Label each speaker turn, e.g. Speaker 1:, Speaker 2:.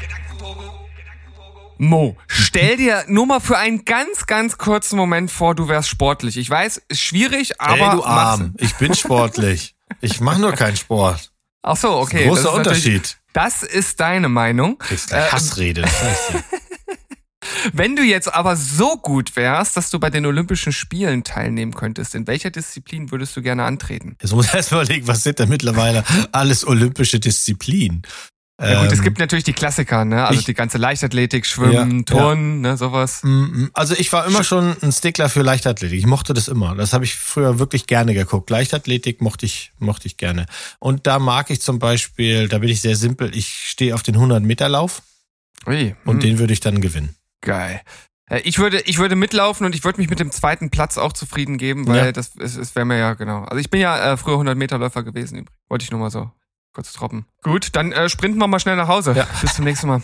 Speaker 1: Gedankentogo. Mo, stell dir nur mal für einen ganz, ganz kurzen Moment vor, du wärst sportlich. Ich weiß, ist schwierig, aber.
Speaker 2: Ey, du Arm, ich bin sportlich. Ich mache nur keinen Sport.
Speaker 1: Ach so, okay.
Speaker 2: Großer das Unterschied.
Speaker 1: Das ist deine Meinung.
Speaker 2: Kriegst äh, Hassrede. Das heißt
Speaker 1: Wenn du jetzt aber so gut wärst, dass du bei den Olympischen Spielen teilnehmen könntest, in welcher Disziplin würdest du gerne antreten?
Speaker 2: Jetzt muss ich erst mal überlegen, was sind denn mittlerweile alles olympische Disziplinen?
Speaker 1: Ja gut, es gibt natürlich die Klassiker, ne? Also ich, die ganze Leichtathletik, Schwimmen, ja, Turnen, ja. ne, sowas. Mm,
Speaker 2: mm. Also ich war immer schon ein Stickler für Leichtathletik. Ich mochte das immer. Das habe ich früher wirklich gerne geguckt. Leichtathletik mochte ich, mochte ich gerne. Und da mag ich zum Beispiel, da bin ich sehr simpel. Ich stehe auf den 100 Meter Lauf. Ui, und mm. den würde ich dann gewinnen.
Speaker 1: Geil. Äh, ich würde, ich würde mitlaufen und ich würde mich mit dem zweiten Platz auch zufrieden geben, weil ja. das es, es wäre mir ja genau. Also ich bin ja äh, früher 100 Meter Läufer gewesen. Wollte ich nur mal so kurz droppen. Gut, dann äh, sprinten wir mal schnell nach Hause. Ja. Bis zum nächsten Mal.